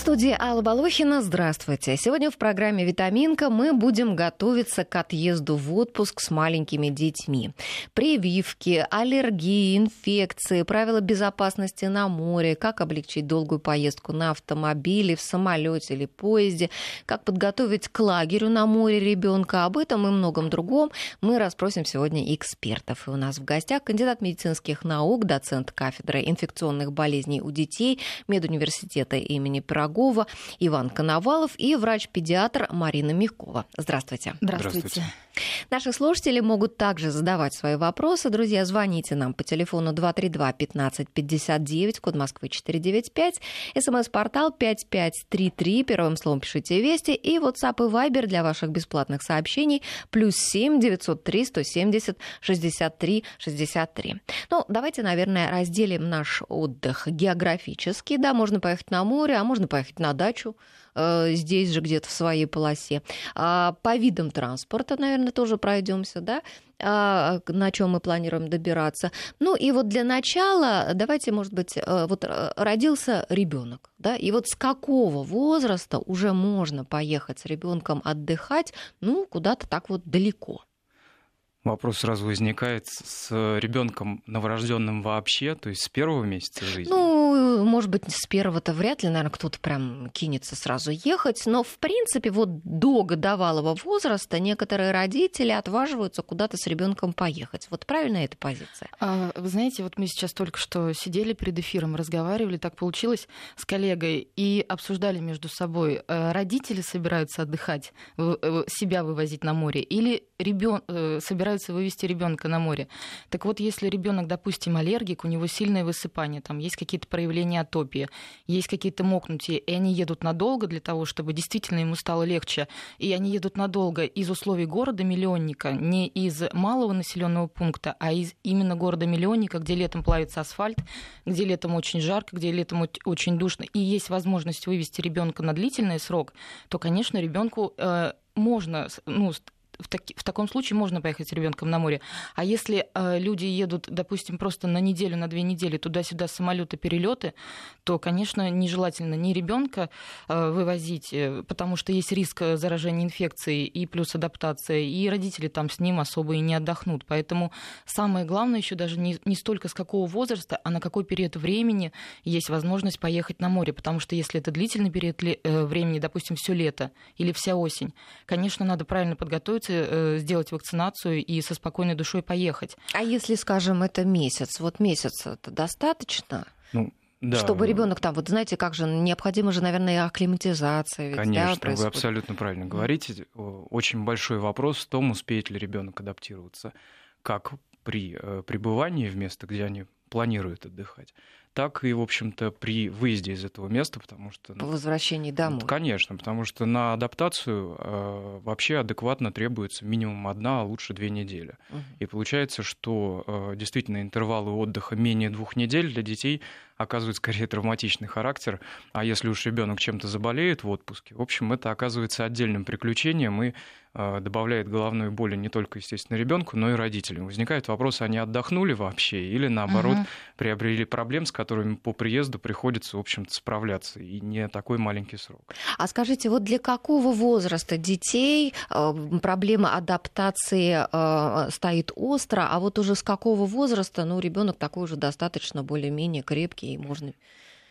студии Алла Балохина. Здравствуйте. Сегодня в программе «Витаминка» мы будем готовиться к отъезду в отпуск с маленькими детьми. Прививки, аллергии, инфекции, правила безопасности на море, как облегчить долгую поездку на автомобиле, в самолете или поезде, как подготовить к лагерю на море ребенка. Об этом и многом другом мы расспросим сегодня экспертов. И у нас в гостях кандидат медицинских наук, доцент кафедры инфекционных болезней у детей медуниверситета имени Пирогова Пирогова, Иван Коновалов и врач-педиатр Марина Мягкова. Здравствуйте. Здравствуйте. Наши слушатели могут также задавать свои вопросы. Друзья, звоните нам по телефону 232-1559, код Москвы 495, смс-портал 5533, первым словом пишите «Вести» и WhatsApp и Viber для ваших бесплатных сообщений плюс 7 903 170 63 63. Ну, давайте, наверное, разделим наш отдых географически. Да, можно поехать на море, а можно поехать на дачу здесь же где-то в своей полосе. А по видам транспорта, наверное, тоже пройдемся, да? А, на чем мы планируем добираться. Ну и вот для начала давайте, может быть, э, вот э, родился ребенок, да, и вот с какого возраста уже можно поехать с ребенком отдыхать, ну куда-то так вот далеко. Вопрос сразу возникает с ребенком новорожденным вообще, то есть с первого месяца жизни? Ну, может быть, с первого-то вряд ли, наверное, кто-то прям кинется сразу ехать, но, в принципе, вот до годовалого возраста некоторые родители отваживаются куда-то с ребенком поехать. Вот правильно эта позиция? А, вы знаете, вот мы сейчас только что сидели перед эфиром, разговаривали, так получилось с коллегой, и обсуждали между собой, э, родители собираются отдыхать, себя вывозить на море, или ребен... Э, собираются собираются вывести ребенка на море. Так вот, если ребенок, допустим, аллергик, у него сильное высыпание, там есть какие-то проявления атопии, есть какие-то мокнутия, и они едут надолго для того, чтобы действительно ему стало легче, и они едут надолго из условий города-миллионника, не из малого населенного пункта, а из именно города-миллионника, где летом плавится асфальт, где летом очень жарко, где летом очень душно, и есть возможность вывести ребенка на длительный срок, то, конечно, ребенку э, можно ну, в, таки, в таком случае можно поехать с ребенком на море. А если э, люди едут, допустим, просто на неделю, на две недели туда-сюда самолеты, перелеты, то, конечно, нежелательно ни ребенка э, вывозить, э, потому что есть риск заражения инфекцией и плюс адаптация, и родители там с ним особо и не отдохнут. Поэтому самое главное еще даже не, не столько с какого возраста, а на какой период времени есть возможность поехать на море. Потому что если это длительный период э, времени, допустим, все лето или вся осень, конечно, надо правильно подготовиться э, сделать вакцинацию и со спокойной душой поехать. А если, скажем, это месяц, вот месяц это достаточно? Ну, да. Чтобы ребенок там, вот знаете, как же, необходима же, наверное, акклиматизация. Ведь, Конечно, да, вы абсолютно правильно говорите. Очень большой вопрос в том, успеет ли ребенок адаптироваться, как при э, пребывании в место, где они планируют отдыхать, так и, в общем-то, при выезде из этого места, потому что... По возвращении домой. Конечно, потому что на адаптацию э, вообще адекватно требуется минимум одна, а лучше две недели. Угу. И получается, что э, действительно интервалы отдыха менее двух недель для детей оказывают скорее травматичный характер, а если уж ребенок чем-то заболеет в отпуске, в общем, это оказывается отдельным приключением и добавляет головной боли не только, естественно, ребенку, но и родителям. Возникает вопрос, они отдохнули вообще или, наоборот, угу. приобрели проблем, с которыми по приезду приходится, в общем-то, справляться, и не такой маленький срок. А скажите, вот для какого возраста детей э, проблема адаптации э, стоит остро, а вот уже с какого возраста, ну, ребенок такой уже достаточно более-менее крепкий, и можно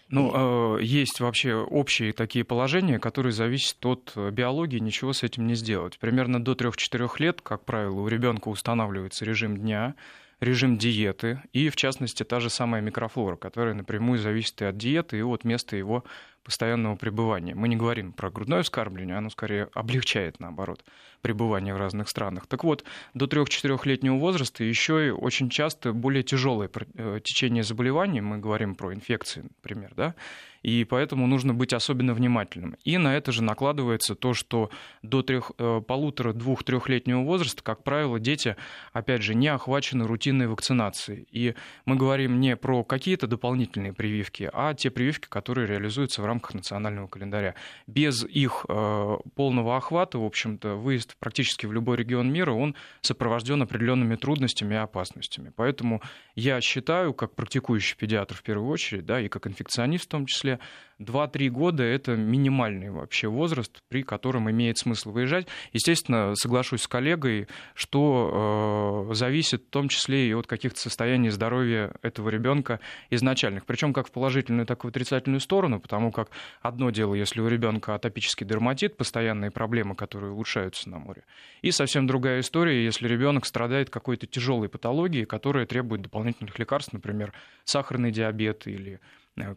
ну, э, есть вообще общие такие положения, которые зависят от биологии, ничего с этим не сделать. Примерно до 3-4 лет, как правило, у ребенка устанавливается режим дня, режим диеты и, в частности, та же самая микрофлора, которая напрямую зависит и от диеты, и от места его постоянного пребывания. Мы не говорим про грудное вскармливание, оно скорее облегчает, наоборот, пребывание в разных странах. Так вот, до 3-4-летнего возраста еще и очень часто более тяжелое э, течение заболеваний, мы говорим про инфекции, например, да, и поэтому нужно быть особенно внимательным. И на это же накладывается то, что до трех, э, полутора, двух, трехлетнего возраста, как правило, дети, опять же, не охвачены рутинной вакцинацией. И мы говорим не про какие-то дополнительные прививки, а те прививки, которые реализуются в рамках рамках национального календаря. Без их э, полного охвата, в общем-то, выезд практически в любой регион мира, он сопровожден определенными трудностями и опасностями. Поэтому я считаю, как практикующий педиатр в первую очередь, да, и как инфекционист в том числе, 2-3 года – это минимальный вообще возраст, при котором имеет смысл выезжать. Естественно, соглашусь с коллегой, что э, зависит в том числе и от каких-то состояний здоровья этого ребенка изначальных. Причем как в положительную, так и в отрицательную сторону, потому как одно дело, если у ребенка атопический дерматит, постоянные проблемы, которые улучшаются на море. И совсем другая история, если ребенок страдает какой-то тяжелой патологией, которая требует дополнительных лекарств, например, сахарный диабет или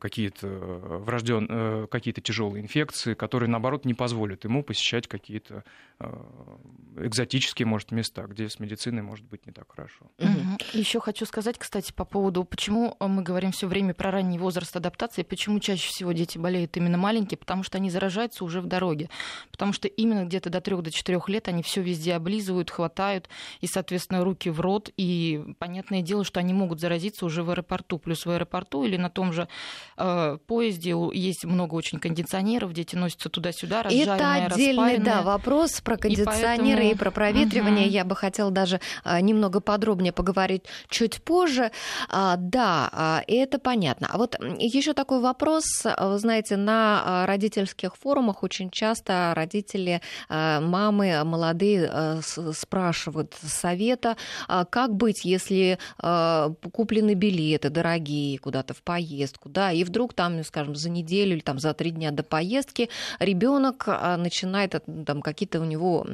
какие-то э, врожден... Э, какие-то тяжелые инфекции, которые, наоборот, не позволят ему посещать какие-то экзотические, может, места, где с медициной может быть не так хорошо. Угу. Еще хочу сказать, кстати, по поводу, почему мы говорим все время про ранний возраст адаптации, почему чаще всего дети болеют именно маленькие, потому что они заражаются уже в дороге, потому что именно где-то до 3 до 4 лет они все везде облизывают, хватают, и, соответственно, руки в рот, и понятное дело, что они могут заразиться уже в аэропорту, плюс в аэропорту или на том же э, поезде есть много очень кондиционеров, дети носятся туда-сюда, Это отдельный, да, вопрос про кондиционеры и, поэтому... и про проветривание. Угу. Я бы хотела даже э, немного подробнее поговорить чуть позже. А, да, а, это понятно. А вот еще такой вопрос. Вы знаете, на родительских форумах очень часто родители, э, мамы молодые э, спрашивают совета, как быть, если куплены билеты дорогие куда-то в поездку, да, и вдруг там, ну, скажем, за неделю или там за три дня до поездки ребенок а, начинает там какие-то у него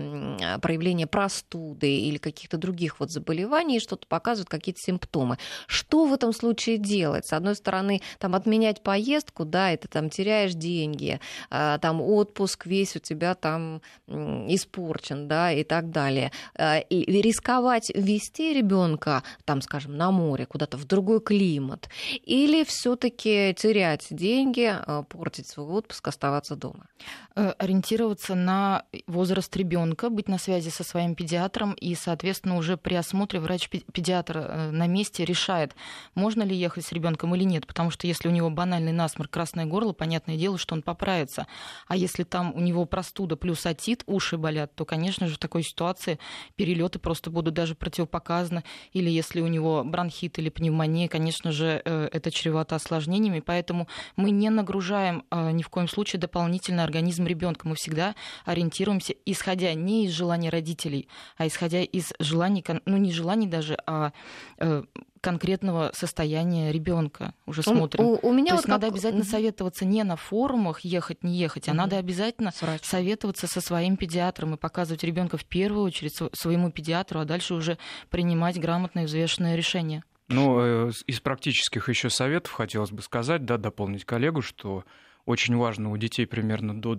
проявления простуды или каких-то других вот заболеваний, что-то показывает какие-то симптомы. Что в этом случае делать? С одной стороны, там отменять поездку, да, это там теряешь деньги, а, там отпуск весь у тебя там испорчен, да, и так далее. А, и рисковать вести ребенка, там, скажем, на море, куда-то в другой климат, или все-таки все-таки терять деньги, э, портить свой отпуск, оставаться дома? Э, ориентироваться на возраст ребенка, быть на связи со своим педиатром и, соответственно, уже при осмотре врач-педиатр э, на месте решает, можно ли ехать с ребенком или нет, потому что если у него банальный насморк, красное горло, понятное дело, что он поправится. А если там у него простуда плюс отит, уши болят, то, конечно же, в такой ситуации перелеты просто будут даже противопоказаны. Или если у него бронхит или пневмония, конечно же, это чревато осложнениями осложнениями, поэтому мы не нагружаем э, ни в коем случае дополнительно организм ребенка. Мы всегда ориентируемся, исходя не из желаний родителей, а исходя из желаний, ну не желаний даже, а э, конкретного состояния ребенка уже смотрим. У, у, меня То вот есть как... надо обязательно советоваться не на форумах ехать, не ехать, а угу. надо обязательно советоваться со своим педиатром и показывать ребенка в первую очередь своему педиатру, а дальше уже принимать грамотное и взвешенное решение. Ну, э, из практических еще советов хотелось бы сказать, да, дополнить коллегу, что очень важно у детей примерно до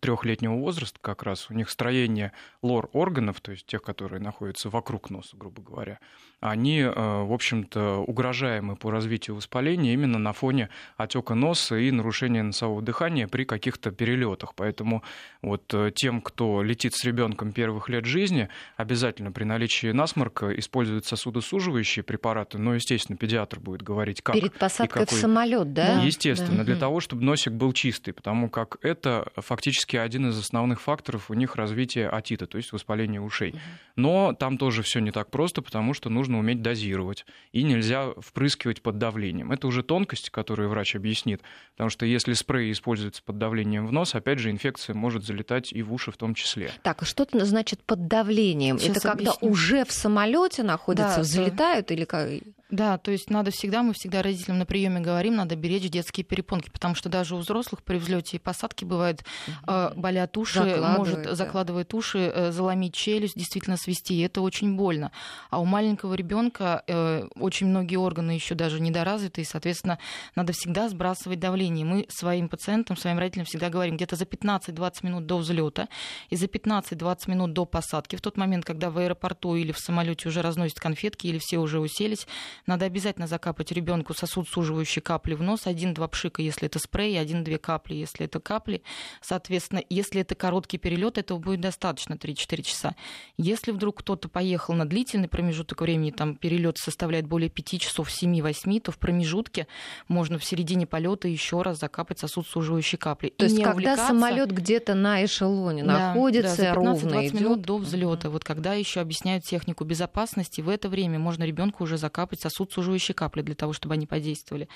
трехлетнего возраста как раз у них строение лор органов, то есть тех, которые находятся вокруг носа, грубо говоря, они, э, в общем-то, угрожаемы по развитию воспаления именно на фоне отека носа и нарушения носового дыхания при каких-то перелетах. Поэтому вот э, тем, кто летит с ребенком первых лет жизни, обязательно при наличии насморка используют сосудосуживающие препараты, но, естественно, педиатр будет говорить, как Перед посадкой какой... в самолет, да? Естественно, да. для того, чтобы носик был чистый, потому как это фактически один из основных факторов у них развития отита, то есть воспаления ушей. Но там тоже все не так просто, потому что нужно уметь дозировать, и нельзя впрыскивать под давлением. Это уже тонкости, которые врач объяснит, потому что если спрей используется под давлением в нос, опять же, инфекция может залетать и в уши в том числе. Так, а что это значит под давлением? Сейчас это объясню. когда уже в самолете находятся, да, взлетают да. или как? Да, то есть надо всегда, мы всегда родителям на приеме говорим, надо беречь детские перепонки, потому что даже у взрослых при взлете и посадке бывает э, болят уши, может да. закладывает уши, э, заломить челюсть, действительно свести, и это очень больно. А у маленького ребенка э, очень многие органы еще даже недоразвиты, и, соответственно, надо всегда сбрасывать давление. Мы своим пациентам, своим родителям всегда говорим, где-то за 15-20 минут до взлета и за 15-20 минут до посадки, в тот момент, когда в аэропорту или в самолете уже разносят конфетки или все уже уселись, надо обязательно закапать ребенку сосуд суживающей капли в нос, один-два пшика, если это спрей, один-две капли, если это капли. Соответственно, если это короткий перелет, этого будет достаточно 3-4 часа. Если вдруг кто-то поехал на длительный промежуток времени, там перелет составляет более 5 часов, 7-8, то в промежутке можно в середине полета еще раз закапать сосуд суживающей капли. То есть, когда самолет где-то на эшелоне да, находится, да, ровно идет. минут до взлета, вот когда еще объясняют технику безопасности, в это время можно ребенку уже закапать сосуд суживающей капли для того, чтобы они подействовали.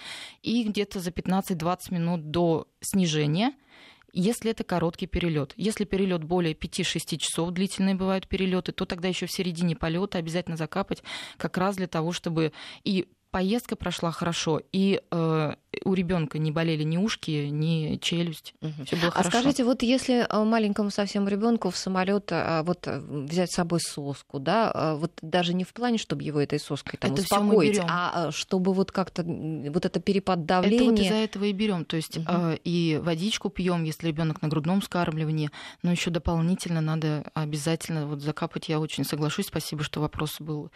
И где-то за 15-20 минут до снижения если это короткий перелет. Если перелет более 5-6 часов, длительные бывают перелеты, то тогда еще в середине полета обязательно закапать как раз для того, чтобы и поездка прошла хорошо, и э, у ребенка не болели ни ушки, ни челюсть. Угу. Все было а хорошо. скажите, вот если э, маленькому совсем ребенку в самолет э, вот э, взять с собой соску, да, вот даже не в плане, чтобы его этой соской там это успокоить, а чтобы вот как-то вот это перепад давления. Это вот из-за этого и берем, то есть угу. и водичку пьем, если ребенок на грудном скармливании, но еще дополнительно надо обязательно вот закапать. Я очень соглашусь, спасибо, что вопрос был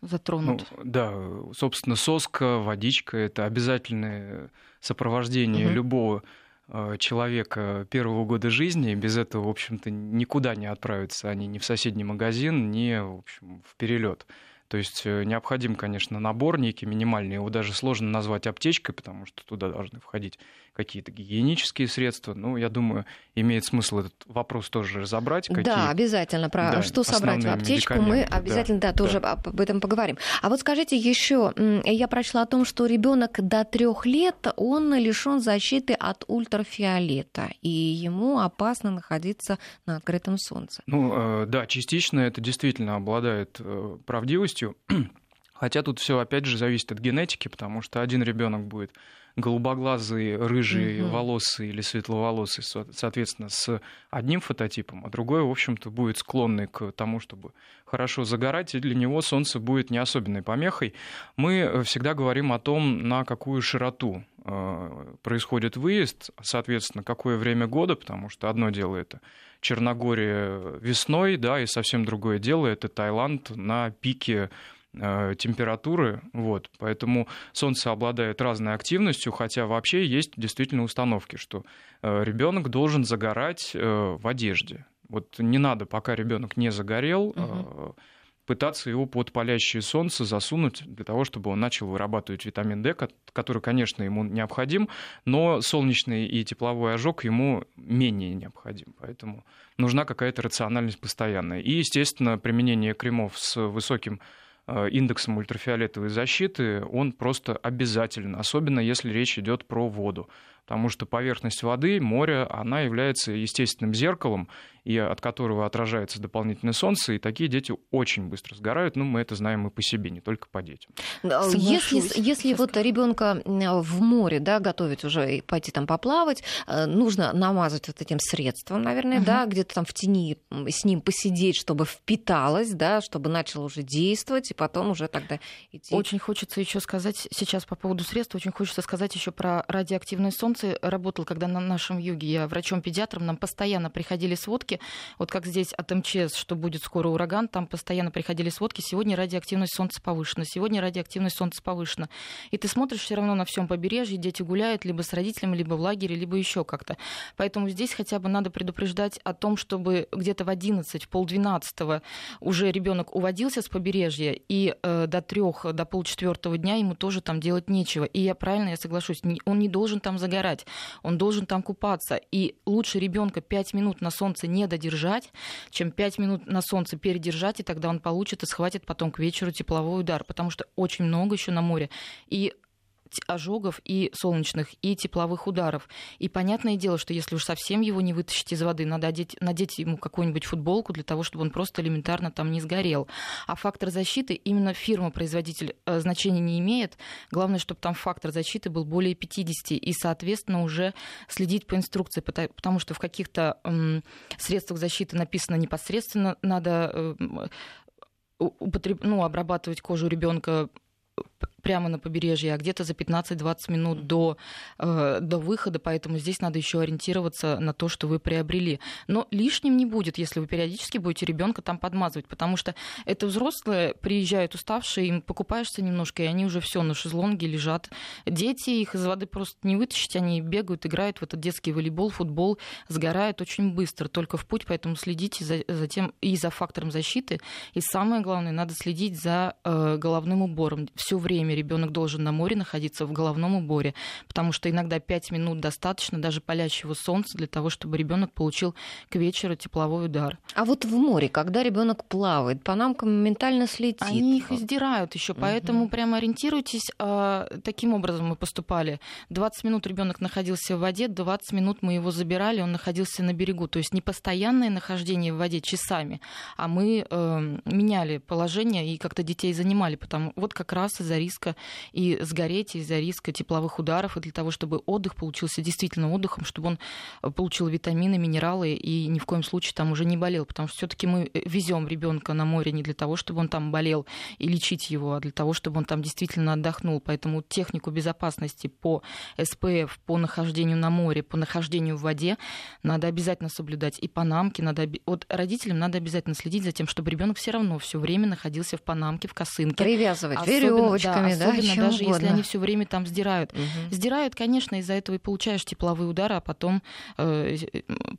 затронут. Ну, да, собственно, соска, водичка – это обязательное сопровождение угу. любого э, человека первого года жизни. Без этого, в общем-то, никуда не отправятся они ни в соседний магазин, ни в, общем, в перелет. То есть э, необходим, конечно, набор некий минимальный. Его даже сложно назвать аптечкой, потому что туда должны входить какие-то гигиенические средства. Ну, я думаю, имеет смысл этот вопрос тоже разобрать. Какие... Да, обязательно. Про да, что собрать в аптечку, мы обязательно да, да, тоже да. об этом поговорим. А вот скажите еще, я прочла о том, что ребенок до трех лет, он лишен защиты от ультрафиолета, и ему опасно находиться на открытом солнце. Ну, э, да, частично это действительно обладает э, правдивостью. Хотя тут все опять же зависит от генетики, потому что один ребенок будет голубоглазые, рыжие угу. волосы или светловолосые, соответственно, с одним фототипом, а другой, в общем-то, будет склонный к тому, чтобы хорошо загорать, и для него солнце будет не особенной помехой. Мы э, всегда говорим о том, на какую широту э, происходит выезд, соответственно, какое время года, потому что одно дело это Черногория весной, да, и совсем другое дело это Таиланд на пике температуры, вот, поэтому Солнце обладает разной активностью, хотя вообще есть действительно установки, что э, ребенок должен загорать э, в одежде. Вот не надо, пока ребенок не загорел, угу. пытаться его под палящее солнце засунуть для того, чтобы он начал вырабатывать витамин D, который, конечно, ему необходим, но солнечный и тепловой ожог ему менее необходим. Поэтому нужна какая-то рациональность постоянная. И, естественно, применение кремов с высоким Э, индексом ультрафиолетовой защиты, он просто обязательно, особенно если речь идет про воду. Потому что поверхность воды, море, она является естественным зеркалом, и от которого отражается дополнительное солнце, и такие дети очень быстро сгорают. Ну, мы это знаем и по себе, не только по детям. Если, если вот ребенка в море, да, готовить уже пойти там поплавать, э, нужно намазать вот этим средством, наверное, угу. да, где-то там в тени с ним посидеть, чтобы впиталось, да, чтобы начало уже действовать, и потом уже тогда идти. Очень хочется еще сказать сейчас по поводу средств, очень хочется сказать еще про радиоактивное солнце солнце работал, когда на нашем юге я врачом-педиатром, нам постоянно приходили сводки, вот как здесь от МЧС, что будет скоро ураган, там постоянно приходили сводки, сегодня радиоактивность солнца повышена, сегодня радиоактивность солнца повышена. И ты смотришь все равно на всем побережье, дети гуляют либо с родителями, либо в лагере, либо еще как-то. Поэтому здесь хотя бы надо предупреждать о том, чтобы где-то в 11, в полдвенадцатого уже ребенок уводился с побережья, и э, до трех, до полчетвертого дня ему тоже там делать нечего. И я правильно, я соглашусь, он не должен там загорать, он должен там купаться. И лучше ребенка 5 минут на солнце не додержать, чем 5 минут на солнце передержать, и тогда он получит и схватит потом к вечеру тепловой удар, потому что очень много еще на море. И ожогов и солнечных, и тепловых ударов. И понятное дело, что если уж совсем его не вытащить из воды, надо одеть, надеть ему какую-нибудь футболку для того, чтобы он просто элементарно там не сгорел. А фактор защиты именно фирма-производитель э, значения не имеет. Главное, чтобы там фактор защиты был более 50, и, соответственно, уже следить по инструкции, потому что в каких-то средствах защиты написано непосредственно надо э, употреб... ну, обрабатывать кожу ребенка прямо на побережье, а где-то за 15-20 минут до, э, до выхода, поэтому здесь надо еще ориентироваться на то, что вы приобрели. Но лишним не будет, если вы периодически будете ребенка там подмазывать, потому что это взрослые приезжают уставшие, им покупаешься немножко, и они уже все на шезлонге лежат. Дети их из воды просто не вытащить, они бегают, играют в этот детский волейбол, футбол, сгорают очень быстро, только в путь, поэтому следите за, за тем и за фактором защиты, и самое главное, надо следить за э, головным убором. Все время ребенок должен на море находиться в головном уборе, потому что иногда 5 минут достаточно даже палящего солнца для того, чтобы ребенок получил к вечеру тепловой удар. А вот в море, когда ребенок плавает, панамка моментально слетит. Они их издирают еще, угу. поэтому прямо ориентируйтесь. Э, таким образом мы поступали. 20 минут ребенок находился в воде, 20 минут мы его забирали, он находился на берегу. То есть не постоянное нахождение в воде часами, а мы э, меняли положение и как-то детей занимали, потому вот как раз из-за риска и сгореть, из-за риска тепловых ударов, и для того, чтобы отдых получился действительно отдыхом, чтобы он э, получил витамины, минералы и ни в коем случае там уже не болел, потому что все-таки мы э, везем ребенка на море не для того, чтобы он там болел и лечить его, а для того, чтобы он там действительно отдохнул. Поэтому технику безопасности по СПФ, по нахождению на море, по нахождению в воде надо обязательно соблюдать. И панамки надо... Вот родителям надо обязательно следить за тем, чтобы ребенок все равно все время находился в панамке, в косынке. Привязывать веревочками, да, особенно да, даже угодно. если они все время там сдирают. Угу. Сдирают, конечно, из-за этого и получаешь тепловые удары, а потом, э,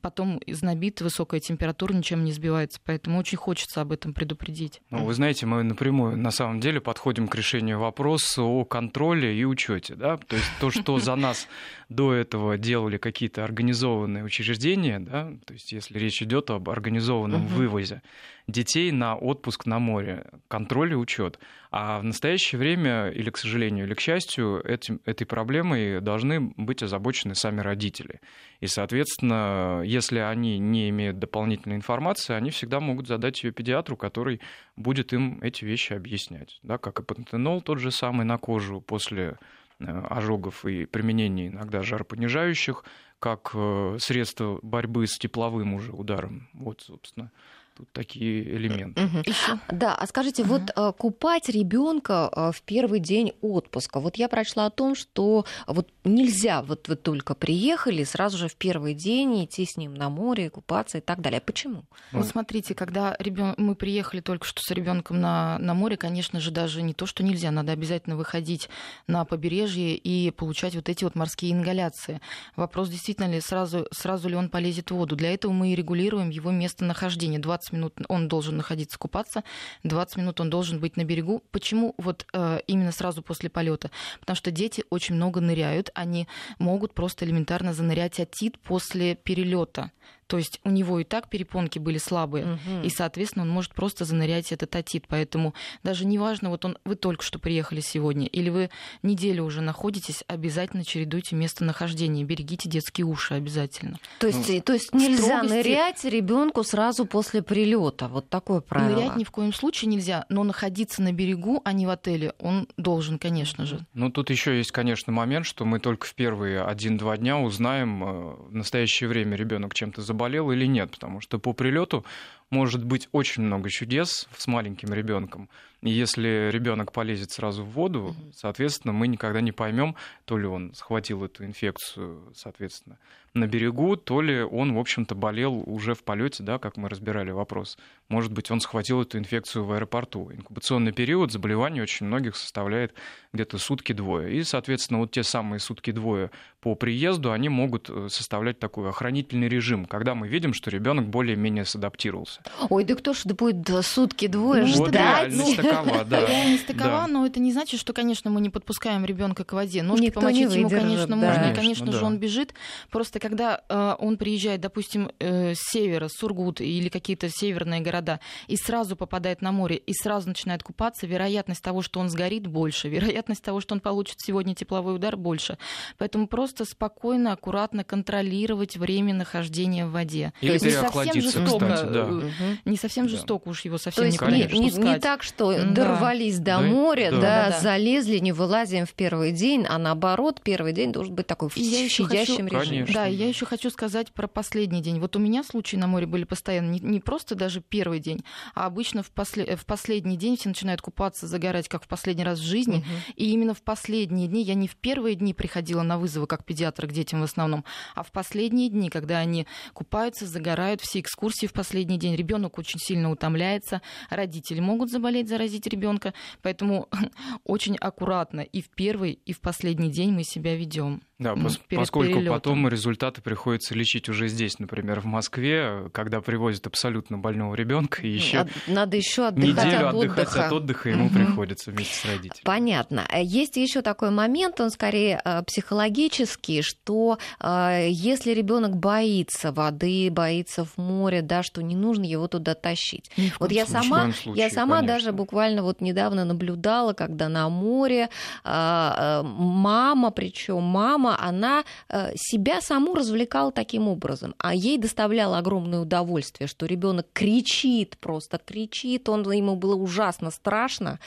потом знобит, высокая температура ничем не сбивается. Поэтому очень хочется об этом предупредить. Ну, вы знаете, мы напрямую на самом деле подходим к решению вопроса о контроле и учете. Да? То есть то, что за нас до этого делали какие-то организованные учреждения, да, то есть если речь идет об организованном угу. вывозе детей на отпуск на море, контроль и учет. А в настоящее время, или к сожалению, или к счастью, этим, этой проблемой должны быть озабочены сами родители. И, соответственно, если они не имеют дополнительной информации, они всегда могут задать ее педиатру, который будет им эти вещи объяснять. Да, как и пантенол тот же самый на кожу после э, ожогов и применения иногда жаропонижающих, как э, средство борьбы с тепловым уже ударом. Вот, собственно, тут такие элементы. Угу. Да, а скажите, угу. вот э, купать ребенка э, в первый день отпуска. Вот я прочла о том, что вот нельзя, вот вы только приехали, сразу же в первый день идти с ним на море, купаться и так далее. Почему? Вот смотрите, когда ребен... мы приехали только что с ребенком на, на море, конечно же, даже не то, что нельзя, надо обязательно выходить на побережье и получать вот эти вот морские ингаляции. Вопрос действительно ли сразу, сразу ли он полезет в воду. Для этого мы и регулируем его местонахождение. 20 20 минут он должен находиться купаться, 20 минут он должен быть на берегу. Почему вот э, именно сразу после полета? Потому что дети очень много ныряют, они могут просто элементарно занырять отит после перелета. То есть у него и так перепонки были слабые, угу. и, соответственно, он может просто занырять этот отит. Поэтому даже неважно, вот он, вы только что приехали сегодня, или вы неделю уже находитесь, обязательно чередуйте местонахождение, берегите детские уши обязательно. То есть, ну, то есть нельзя строгости... нырять ребенку сразу после прилета. Вот такое правило. Нырять ни в коем случае нельзя, но находиться на берегу, а не в отеле, он должен, конечно же. Ну, тут еще есть, конечно, момент, что мы только в первые один-два дня узнаем э, в настоящее время ребенок чем-то заболел заболел или нет, потому что по прилету может быть очень много чудес с маленьким ребенком. И если ребенок полезет сразу в воду, соответственно, мы никогда не поймем, то ли он схватил эту инфекцию, соответственно, на берегу, то ли он, в общем-то, болел уже в полете, да, как мы разбирали вопрос. Может быть, он схватил эту инфекцию в аэропорту. Инкубационный период заболевания очень многих составляет где-то сутки-двое. И, соответственно, вот те самые сутки-двое по приезду, они могут э, составлять такой охранительный режим, когда мы видим, что ребенок более-менее садаптировался. Ой, да кто ж будет сутки-двое ну, ждать? Вот такова, да. Реальность такова, да. но это не значит, что, конечно, мы не подпускаем ребенка к воде. Ножки Никто помочить ему, конечно, да. можно, конечно, конечно да. же, он бежит. Просто когда э, он приезжает, допустим, э, с севера, Сургут или какие-то северные города, и сразу попадает на море, и сразу начинает купаться, вероятность того, что он сгорит, больше. Вероятность того, что он получит сегодня тепловой удар, больше. Поэтому просто спокойно, аккуратно контролировать время нахождения в воде воде. Или не совсем жестоко, кстати, да. Не совсем да. жестоко уж его совсем То есть не, не, не, так, что да. дорвались до да. моря, да, да, да, залезли, не вылазим в первый день, а наоборот, первый день должен быть такой в щадящем режиме. Конечно. Да, я еще хочу сказать про последний день. Вот у меня случаи на море были постоянно, не, не просто даже первый день, а обычно в, после, в последний день все начинают купаться, загорать, как в последний раз в жизни. Угу. И именно в последние дни, я не в первые дни приходила на вызовы как педиатр к детям в основном, а в последние дни, когда они купаются, загорают, все экскурсии в последний день, ребенок очень сильно утомляется, родители могут заболеть, заразить ребенка, поэтому очень аккуратно и в первый, и в последний день мы себя ведем. Да, ну, пос- поскольку перелетом. потом результаты приходится лечить уже здесь, например, в Москве, когда привозят абсолютно больного ребенка, и еще надо еще отдыхать неделю от отдыхать отдыха. от отдыха ему угу. приходится вместе с родителями. Понятно. Есть еще такой момент, он скорее э, психологический, что э, если ребенок боится воды, боится в море, да, что не нужно его туда тащить. Вот я сама, случае, я сама конечно. даже буквально вот недавно наблюдала, когда на море э, мама, причем мама мама, она э, себя саму развлекала таким образом, а ей доставляло огромное удовольствие, что ребенок кричит, просто кричит, он ему было ужасно страшно,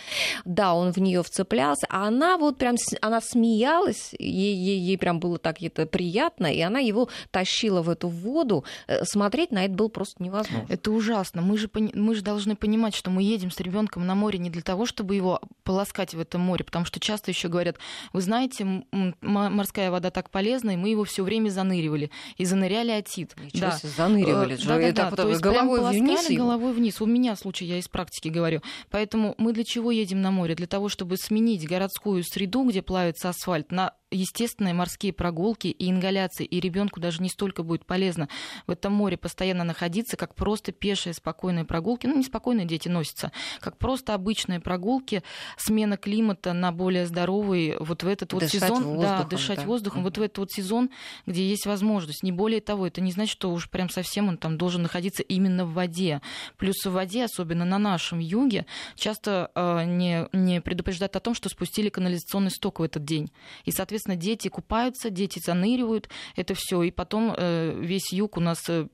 да, он в нее вцеплялся, а она вот прям, она смеялась, ей, ей, ей прям было так это приятно, и она его тащила в эту воду, э, смотреть на это было просто невозможно. Это ужасно, мы же, мы же должны понимать, что мы едем с ребенком на море не для того, чтобы его полоскать в этом море, потому что часто еще говорят, вы знаете, морская вода так полезна, и мы его все время заныривали. И заныряли отит. Ничего да. себе, заныривали. Да, да, да. То есть головой вниз. Головой вниз. У меня случай, я из практики говорю. Поэтому мы для чего едем на море? Для того, чтобы сменить городскую среду, где плавится асфальт, на естественные морские прогулки и ингаляции, и ребенку даже не столько будет полезно в этом море постоянно находиться, как просто пешие спокойные прогулки. Ну, неспокойные дети носятся, как просто обычные прогулки, смена климата на более здоровый вот в этот вот сезон. Воздухом, да, дышать да. воздухом. Mm-hmm. Вот в этот вот сезон, где есть возможность. Не более того, это не значит, что уж прям совсем он там должен находиться именно в воде. Плюс в воде, особенно на нашем юге, часто э, не, не предупреждают о том, что спустили канализационный сток в этот день. И, соответственно, соответственно, дети купаются, дети заныривают, это все, и потом э, весь юг у нас, э,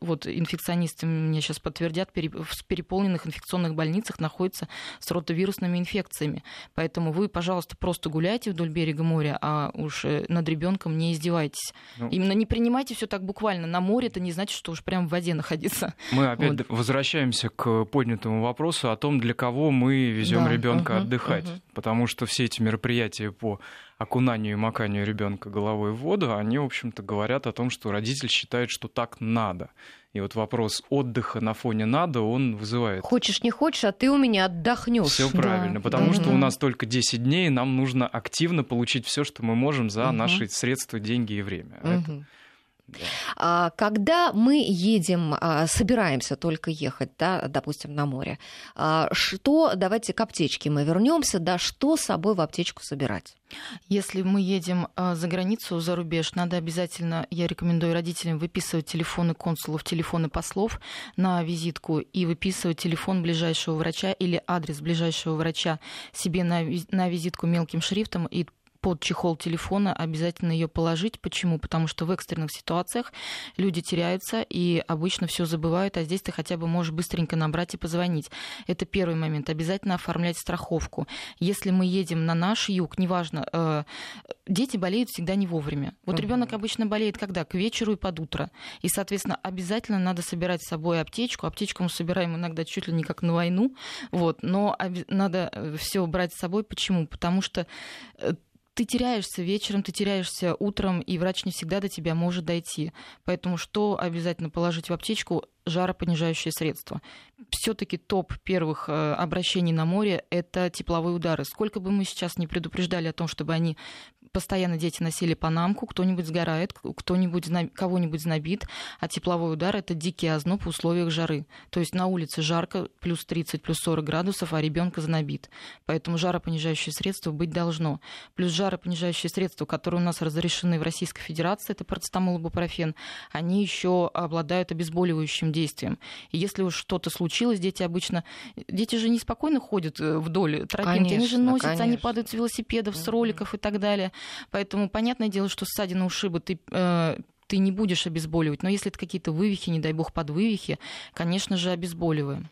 вот инфекционисты мне сейчас подтвердят, в переполненных инфекционных больницах находится с ротовирусными инфекциями. Поэтому вы, пожалуйста, просто гуляйте вдоль берега моря, а уж э, над ребенком не издевайтесь. Ну, Именно не принимайте все так буквально. На море это не значит, что уж прям в воде находиться. Мы опять вот. возвращаемся к поднятому вопросу о том, для кого мы везем да. ребенка угу, отдыхать. Угу. Потому что все эти мероприятия по окунанию и маканию ребенка головой в воду, они, в общем-то, говорят о том, что родитель считает, что так надо. И вот вопрос отдыха на фоне надо, он вызывает. Хочешь, не хочешь, а ты у меня отдохнешь. Все правильно, да. потому да, что у нас только 10 дней, и нам нужно активно получить все, что мы можем за угу. наши средства, деньги и время. Угу. Это да. Когда мы едем, а, собираемся только ехать, да, допустим, на море, а, что, давайте к аптечке мы вернемся, да, что с собой в аптечку собирать? Если мы едем а, за границу, за рубеж, надо обязательно, я рекомендую родителям выписывать телефоны консулов, телефоны послов на визитку и выписывать телефон ближайшего врача или адрес ближайшего врача себе на, на визитку мелким шрифтом и под чехол телефона обязательно ее положить. Почему? Потому что в экстренных ситуациях люди теряются и обычно все забывают, а здесь ты хотя бы можешь быстренько набрать и позвонить. Это первый момент. Обязательно оформлять страховку. Если мы едем на наш юг, неважно, э, дети болеют всегда не вовремя. Вот ребенок обычно болеет когда? К вечеру и под утро. И, соответственно, обязательно надо собирать с собой аптечку. Аптечку мы собираем иногда чуть ли не как на войну, вот, но надо э, все брать с собой. Почему? Потому что э, ты теряешься вечером, ты теряешься утром, и врач не всегда до тебя может дойти. Поэтому что обязательно положить в аптечку? Жаропонижающие средства. Все-таки топ первых э, обращений на море – это тепловые удары. Сколько бы мы сейчас не предупреждали о том, чтобы они постоянно дети носили панамку, кто-нибудь сгорает, кто-нибудь, кого-нибудь знобит, а тепловой удар – это дикий озноб в условиях жары. То есть на улице жарко, плюс 30, плюс 40 градусов, а ребенка знобит. Поэтому жаропонижающее средство быть должно. Плюс жаропонижающие средства, которые у нас разрешены в Российской Федерации, это парацетамол и бупрофен, они еще обладают обезболивающим действием. И если уж что-то случилось, дети обычно... Дети же неспокойно ходят э, вдоль тропинки, конечно, они же носятся, конечно. они падают с велосипедов, с роликов и так далее. Поэтому понятное дело, что ссадина ушиба ты э, ты не будешь обезболивать. Но если это какие-то вывихи, не дай бог, подвывихи, конечно же, обезболиваем.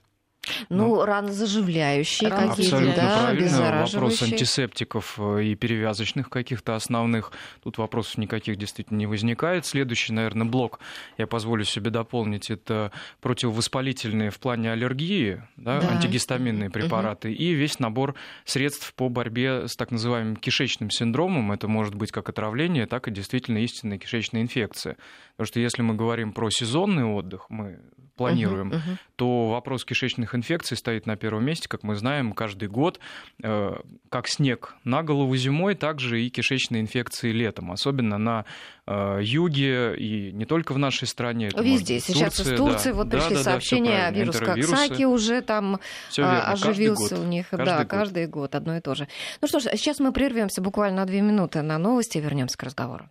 Ну, ну ранозаживляющие какие-то, да, правильно. Вопрос антисептиков э, и перевязочных каких-то основных. Тут вопросов никаких действительно не возникает. Следующий, наверное, блок, я позволю себе дополнить, это противовоспалительные в плане аллергии, да, да. антигистаминные препараты угу. и весь набор средств по борьбе с так называемым кишечным синдромом. Это может быть как отравление, так и действительно истинная кишечная инфекция. Потому что если мы говорим про сезонный отдых, мы планируем, угу, угу. то вопрос кишечных инфекций стоит на первом месте, как мы знаем, каждый год, э, как снег на голову зимой, также и кишечные инфекции летом, особенно на э, юге и не только в нашей стране. Это Везде. Сейчас Турция, из Турции да. вот пришли да, да, сообщения, вирус Коксаки уже там верно, оживился у них. Каждый да, год. каждый год одно и то же. Ну что ж, сейчас мы прервемся буквально на две минуты на новости и вернемся к разговору.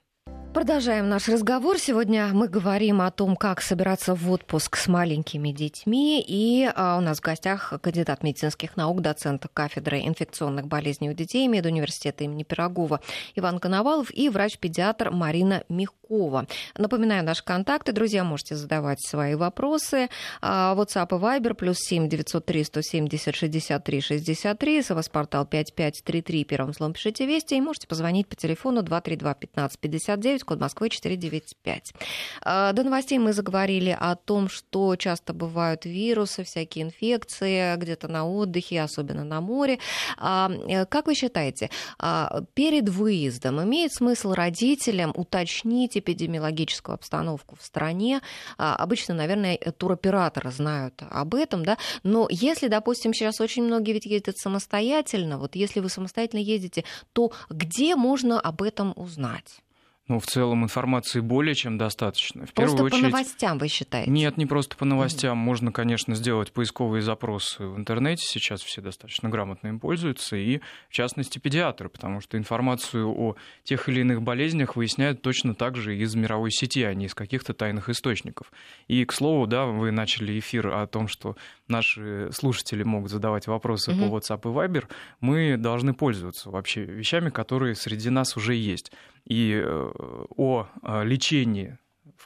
Продолжаем наш разговор. Сегодня мы говорим о том, как собираться в отпуск с маленькими детьми. И а, у нас в гостях кандидат медицинских наук, доцент кафедры инфекционных болезней у детей медуниверситета имени Пирогова Иван Коновалов и врач-педиатр Марина Мягкова. Напоминаю наши контакты. Друзья, можете задавать свои вопросы. А, WhatsApp и Viber плюс 7 903 170 63 63. СВС-портал 5533. Первым словом пишите вести. И можете позвонить по телефону 232 15 59 9, код Москвы 495. А, до новостей мы заговорили о том, что часто бывают вирусы, всякие инфекции где-то на отдыхе, особенно на море. А, э, как вы считаете, а, перед выездом имеет смысл родителям уточнить эпидемиологическую обстановку в стране? Обычно, наверное, туроператоры знают об этом, да, но если, допустим, сейчас очень многие ведь ездят самостоятельно, вот если вы самостоятельно ездите, то где можно об этом узнать? Ну, в целом информации более чем достаточно. В просто очередь... по новостям вы считаете? Нет, не просто по новостям. Mm-hmm. Можно, конечно, сделать поисковые запросы в интернете. Сейчас все достаточно грамотно им пользуются. И, в частности, педиатры, потому что информацию о тех или иных болезнях выясняют точно так же из мировой сети, а не из каких-то тайных источников. И, к слову, да, вы начали эфир о том, что наши слушатели могут задавать вопросы mm-hmm. по WhatsApp и Viber. Мы должны пользоваться вообще вещами, которые среди нас уже есть и э, о лечении в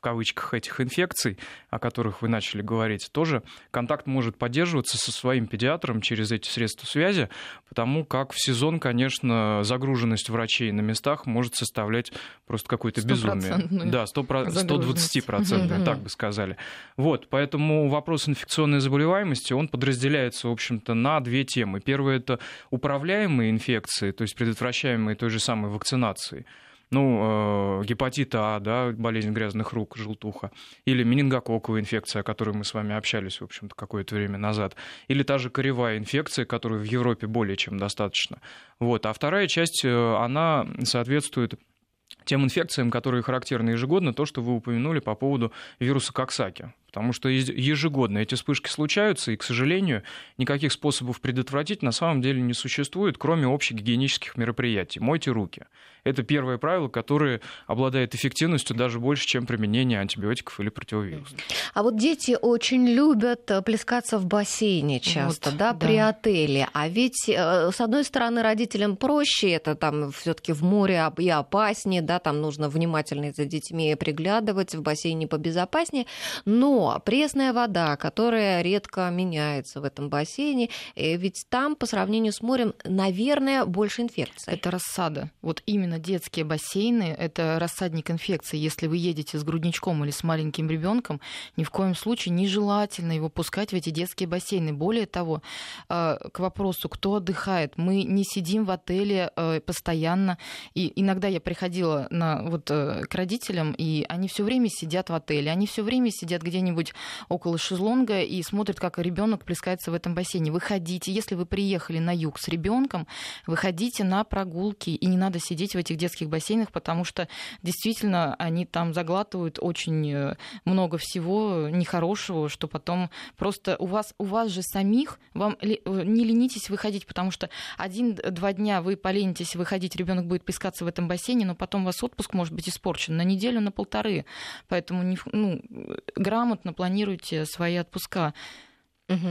кавычках этих инфекций, о которых вы начали говорить, тоже контакт может поддерживаться со своим педиатром через эти средства связи, потому как в сезон, конечно, загруженность врачей на местах может составлять просто какое-то безумие. Да, 100, 120%, так бы сказали. Вот, поэтому вопрос инфекционной заболеваемости, он подразделяется, в общем-то, на две темы. Первое – это управляемые инфекции, то есть предотвращаемые той же самой вакцинацией ну, э, гепатита А, да, болезнь грязных рук, желтуха, или менингококковая инфекция, о которой мы с вами общались, в общем-то, какое-то время назад, или та же коревая инфекция, которую в Европе более чем достаточно. Вот. А вторая часть, э, она соответствует тем инфекциям, которые характерны ежегодно, то, что вы упомянули по поводу вируса Коксаки потому что ежегодно эти вспышки случаются, и, к сожалению, никаких способов предотвратить на самом деле не существует, кроме общегигиенических мероприятий. Мойте руки. Это первое правило, которое обладает эффективностью даже больше, чем применение антибиотиков или противовирусов. А вот дети очень любят э, плескаться в бассейне часто, вот, да, да, при отеле. А ведь, э, с одной стороны, родителям проще, это там все таки в море и опаснее, да, там нужно внимательно за детьми приглядывать, в бассейне побезопаснее, но пресная вода, которая редко меняется в этом бассейне, э, ведь там по сравнению с морем, наверное, больше инфекций. Это рассада. Вот именно детские бассейны – это рассадник инфекции. Если вы едете с грудничком или с маленьким ребенком, ни в коем случае нежелательно его пускать в эти детские бассейны. Более того, э, к вопросу, кто отдыхает, мы не сидим в отеле э, постоянно. И иногда я приходила на, вот, к родителям, и они все время сидят в отеле, они все время сидят где-нибудь около шезлонга и смотрит, как ребенок плескается в этом бассейне. Выходите, если вы приехали на юг с ребенком, выходите на прогулки, и не надо сидеть в этих детских бассейнах, потому что действительно они там заглатывают очень э, много всего нехорошего, что потом просто у вас, у вас же самих, вам э, не ленитесь выходить, потому что один-два дня вы поленитесь выходить, ребенок будет плескаться в этом бассейне, но потом у вас отпуск может быть испорчен на неделю, на полторы. Поэтому ну, грамотно планируйте свои отпуска.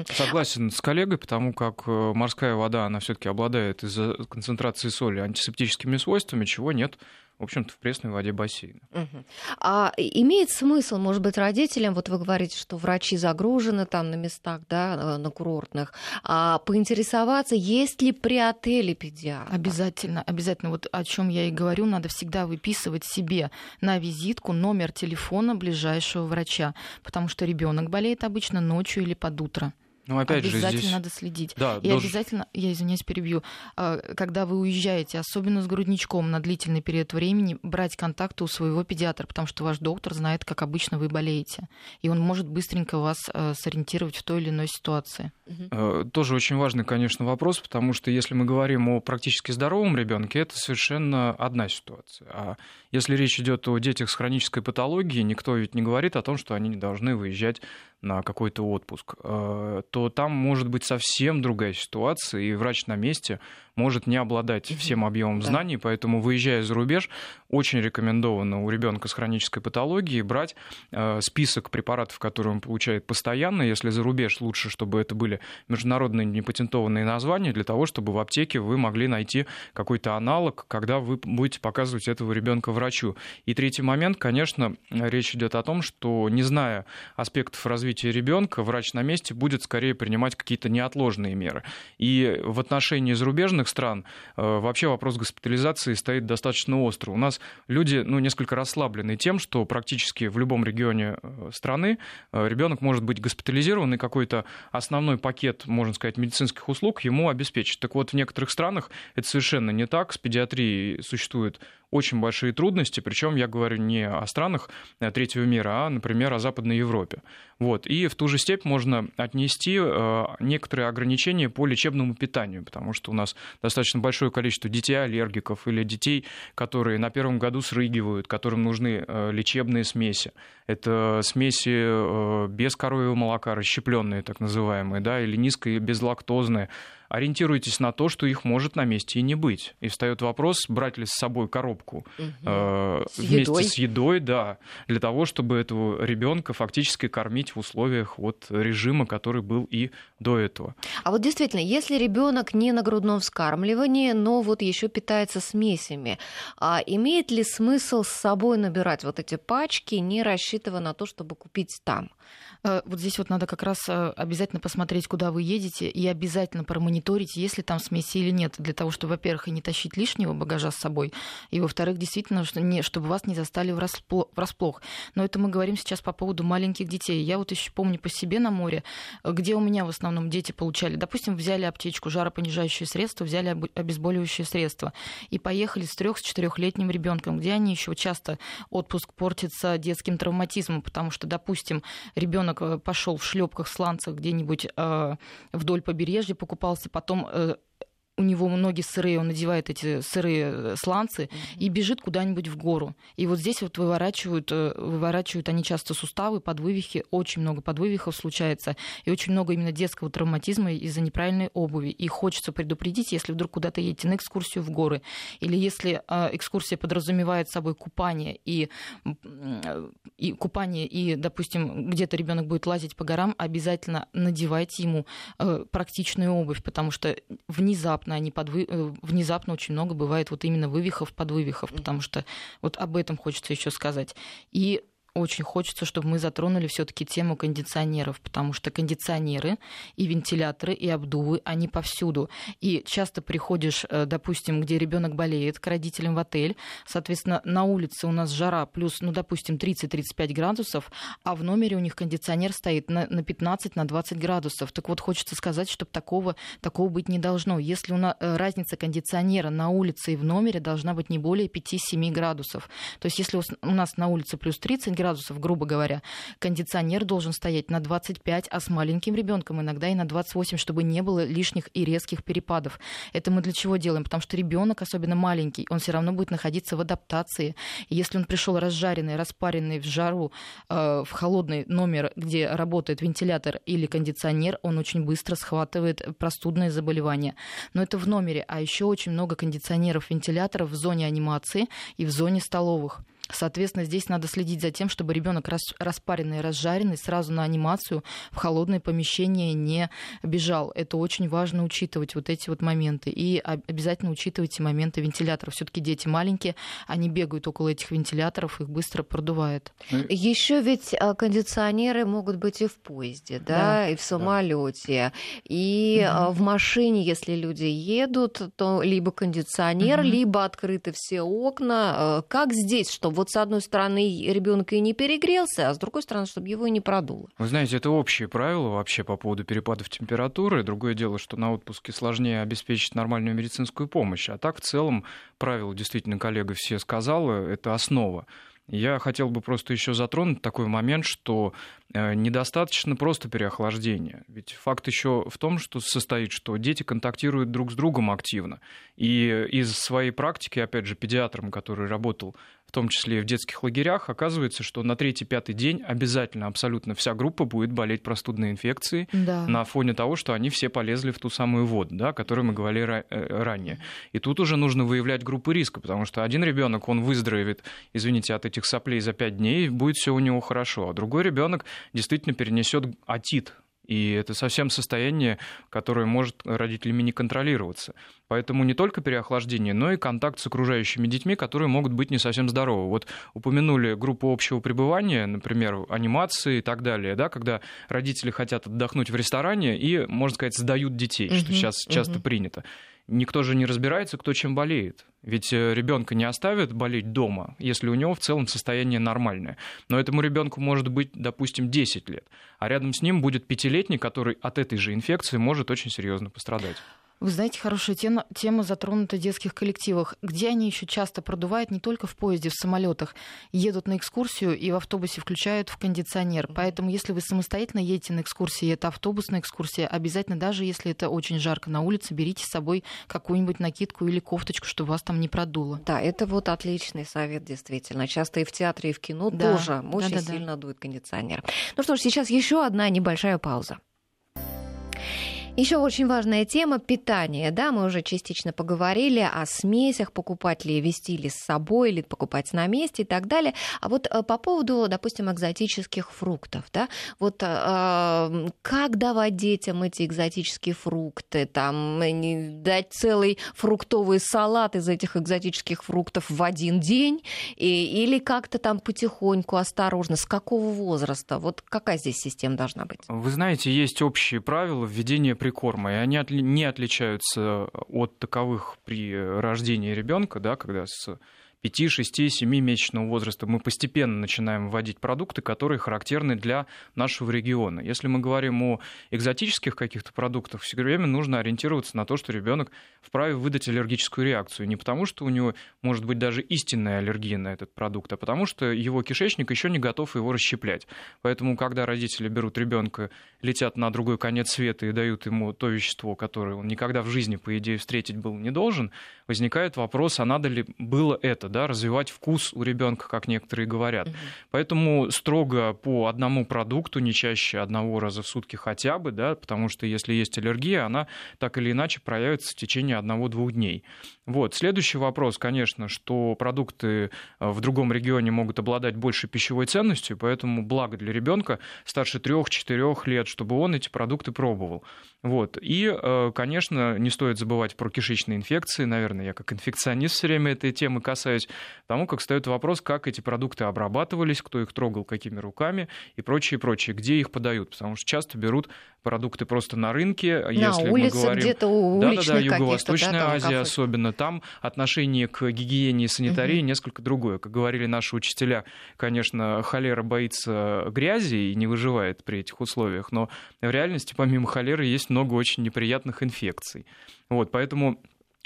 Согласен с коллегой, потому как э, морская вода, она все-таки обладает из-за концентрации соли антисептическими свойствами, чего нет в общем-то, в пресной воде бассейна. Угу. А имеет смысл, может быть, родителям, вот вы говорите, что врачи загружены там на местах, да, на курортных, а поинтересоваться, есть ли при отеле педиатр? Обязательно, обязательно. Вот о чем я и говорю, надо всегда выписывать себе на визитку номер телефона ближайшего врача, потому что ребенок болеет обычно ночью или под утро. Ну, опять обязательно же, здесь... надо следить. Да, и должен... обязательно, я извиняюсь, перебью, а, когда вы уезжаете, особенно с грудничком на длительный период времени, брать контакты у своего педиатра, потому что ваш доктор знает, как обычно вы болеете. И он может быстренько вас а, сориентировать в той или иной ситуации. Угу. Тоже очень важный, конечно, вопрос, потому что если мы говорим о практически здоровом ребенке, это совершенно одна ситуация. А если речь идет о детях с хронической патологией, никто ведь не говорит о том, что они не должны выезжать на какой-то отпуск, э, то там может быть совсем другая ситуация, и врач на месте может не обладать всем объемом да. знаний, поэтому, выезжая за рубеж, очень рекомендовано у ребенка с хронической патологией брать э, список препаратов, которые он получает постоянно. Если за рубеж, лучше, чтобы это были международные непатентованные названия, для того, чтобы в аптеке вы могли найти какой-то аналог, когда вы будете показывать этого ребенка врачу. И третий момент, конечно, речь идет о том, что не зная аспектов развития ребенка, врач на месте будет скорее принимать какие-то неотложные меры. И в отношении зарубежных стран э, вообще вопрос госпитализации стоит достаточно остро. У нас люди ну, несколько расслаблены тем, что практически в любом регионе э, страны э, ребенок может быть госпитализирован, и какой-то основной пакет, можно сказать, медицинских услуг ему обеспечить. Так вот, в некоторых странах это совершенно не так. С педиатрией существует очень большие трудности, причем я говорю не о странах э, третьего мира, а, например, о Западной Европе. Вот. И в ту же степь можно отнести э, некоторые ограничения по лечебному питанию, потому что у нас достаточно большое количество детей-аллергиков или детей, которые на первом году срыгивают, которым нужны э, лечебные смеси. Это смеси без коровьего молока, расщепленные так называемые, да, или и безлактозные ориентируйтесь на то, что их может на месте и не быть. И встает вопрос, брать ли с собой коробку угу. э, с вместе едой. с едой, да, для того, чтобы этого ребенка фактически кормить в условиях вот режима, который был и до этого. А вот действительно, если ребенок не на грудном вскармливании, но вот еще питается смесями, а имеет ли смысл с собой набирать вот эти пачки, не рассчитывая на то, чтобы купить там? Э, вот здесь вот надо как раз э, обязательно посмотреть, куда вы едете, и обязательно промониторить, есть ли там смеси или нет, для того, чтобы, во-первых, и не тащить лишнего багажа с собой, и, во-вторых, действительно, чтобы вас не застали врасплох. Но это мы говорим сейчас по поводу маленьких детей. Я вот еще помню по себе на море, где у меня в основном дети получали, допустим, взяли аптечку, жаропонижающее средство, взяли обезболивающее средство, и поехали с трех с четырехлетним ребенком, где они еще часто отпуск портится детским травматизмом, потому что, допустим, ребенок ребенок э, пошел в шлепках, сланцах где-нибудь э, вдоль побережья, покупался, потом э, у него ноги сырые, он надевает эти сырые э, сланцы mm-hmm. и бежит куда-нибудь в гору. И вот здесь вот выворачивают, э, выворачивают они часто суставы, подвывихи, очень много подвывихов случается, и очень много именно детского травматизма из-за неправильной обуви. И хочется предупредить, если вдруг куда-то едете на экскурсию в горы, или если э, экскурсия подразумевает собой купание и, и купание, и, допустим, где-то ребенок будет лазить по горам, обязательно надевайте ему практичную обувь, потому что внезапно внезапно они подвы... Э, внезапно очень много бывает вот именно вывихов, подвывихов, потому что вот об этом хочется еще сказать. И очень хочется, чтобы мы затронули все-таки тему кондиционеров, потому что кондиционеры и вентиляторы и обдувы, они повсюду. И часто приходишь, э, допустим, где ребенок болеет, к родителям в отель, соответственно, на улице у нас жара плюс, ну, допустим, 30-35 градусов, а в номере у них кондиционер стоит на, на 15, на 20 градусов. Так вот, хочется сказать, чтобы такого, такого быть не должно. Если у нас э, разница кондиционера на улице и в номере должна быть не более 5-7 градусов. То есть, если у нас на улице плюс 30 градусов, грубо говоря. Кондиционер должен стоять на 25, а с маленьким ребенком иногда и на 28, чтобы не было лишних и резких перепадов. Это мы для чего делаем? Потому что ребенок, особенно маленький, он все равно будет находиться в адаптации. И если он пришел разжаренный, распаренный в жару, э, в холодный номер, где работает вентилятор или кондиционер, он очень быстро схватывает простудные заболевания. Но это в номере, а еще очень много кондиционеров, вентиляторов в зоне анимации и в зоне столовых. Соответственно, здесь надо следить за тем, чтобы ребенок распаренный, разжаренный сразу на анимацию в холодное помещение не бежал. Это очень важно учитывать вот эти вот моменты. И обязательно учитывайте моменты вентиляторов. Все-таки дети маленькие, они бегают около этих вентиляторов, их быстро продувает. Ну Еще ведь а, кондиционеры могут быть и в поезде, да, да и в самолете, да. и угу. в машине, если люди едут, то либо кондиционер, угу. либо открыты все окна. А, как здесь, чтобы вот с одной стороны ребенок и не перегрелся, а с другой стороны, чтобы его и не продуло? Вы знаете, это общие правила вообще по поводу перепадов температуры. Другое дело, что на отпуске сложнее обеспечить нормальную медицинскую помощь. А так, в целом, правила действительно коллега все сказала, это основа. Я хотел бы просто еще затронуть такой момент, что недостаточно просто переохлаждения. Ведь факт еще в том, что состоит, что дети контактируют друг с другом активно. И из своей практики, опять же, педиатром, который работал том числе и в детских лагерях, оказывается, что на третий-пятый день обязательно абсолютно вся группа будет болеть простудной инфекцией да. на фоне того, что они все полезли в ту самую воду, да, о которой мы говорили э, ранее. И тут уже нужно выявлять группы риска, потому что один ребенок, он выздоровеет, извините, от этих соплей за пять дней, будет все у него хорошо, а другой ребенок действительно перенесет атит, и это совсем состояние, которое может родителями не контролироваться. Поэтому не только переохлаждение, но и контакт с окружающими детьми, которые могут быть не совсем здоровы. Вот упомянули группу общего пребывания, например, анимации и так далее, да, когда родители хотят отдохнуть в ресторане и, можно сказать, сдают детей, угу, что сейчас часто принято никто же не разбирается, кто чем болеет. Ведь э, ребенка не оставят болеть дома, если у него в целом состояние нормальное. Но этому ребенку может быть, допустим, 10 лет. А рядом с ним будет пятилетний, который от этой же инфекции может очень серьезно пострадать. Вы знаете, хорошая тема, тема затронута в детских коллективах, где они еще часто продувают не только в поезде, в самолетах, едут на экскурсию и в автобусе включают в кондиционер. Поэтому, если вы самостоятельно едете на экскурсии, это автобусная экскурсия, обязательно, даже если это очень жарко на улице, берите с собой какую-нибудь накидку или кофточку, чтобы вас там не продуло. Да, это вот отличный совет, действительно. Часто и в театре, и в кино да. тоже очень да, да, сильно да. дует кондиционер. Ну что ж, сейчас еще одна небольшая пауза. Еще очень важная тема питания. Да, мы уже частично поговорили о смесях, покупать ли, вести ли с собой, или покупать на месте и так далее. А вот э, по поводу, допустим, экзотических фруктов, да, вот э, как давать детям эти экзотические фрукты, там, дать целый фруктовый салат из этих экзотических фруктов в один день, и, или как-то там потихоньку, осторожно, с какого возраста? Вот какая здесь система должна быть? Вы знаете, есть общие правила введения прикорма, и они не отличаются от таковых при рождении ребенка, да, когда с 5, 6, 7 месячного возраста мы постепенно начинаем вводить продукты, которые характерны для нашего региона. Если мы говорим о экзотических каких-то продуктах, все время нужно ориентироваться на то, что ребенок вправе выдать аллергическую реакцию. Не потому, что у него может быть даже истинная аллергия на этот продукт, а потому что его кишечник еще не готов его расщеплять. Поэтому, когда родители берут ребенка, летят на другой конец света и дают ему то вещество, которое он никогда в жизни, по идее, встретить был не должен, возникает вопрос, а надо ли было это, да, развивать вкус у ребенка, как некоторые говорят. Угу. Поэтому строго по одному продукту, не чаще одного раза в сутки хотя бы, да, потому что если есть аллергия, она так или иначе проявится в течение одного-двух дней. Вот. Следующий вопрос, конечно, что продукты э, в другом регионе могут обладать большей пищевой ценностью, поэтому благо для ребенка старше 3-4 лет, чтобы он эти продукты пробовал. Вот. И, э, конечно, не стоит забывать про кишечные инфекции. Наверное, я как инфекционист все время этой темы касаюсь, потому как встает вопрос, как эти продукты обрабатывались, кто их трогал, какими руками и прочее, прочее, где их подают. Потому что часто берут продукты просто на рынке. На если улице, мы говорим... где-то у да, да, да, Юго-Восточная да, Азия особенно. Там отношение к гигиене и санитарии угу. несколько другое. Как говорили наши учителя, конечно, холера боится грязи и не выживает при этих условиях, но в реальности помимо холеры есть много очень неприятных инфекций. Вот, поэтому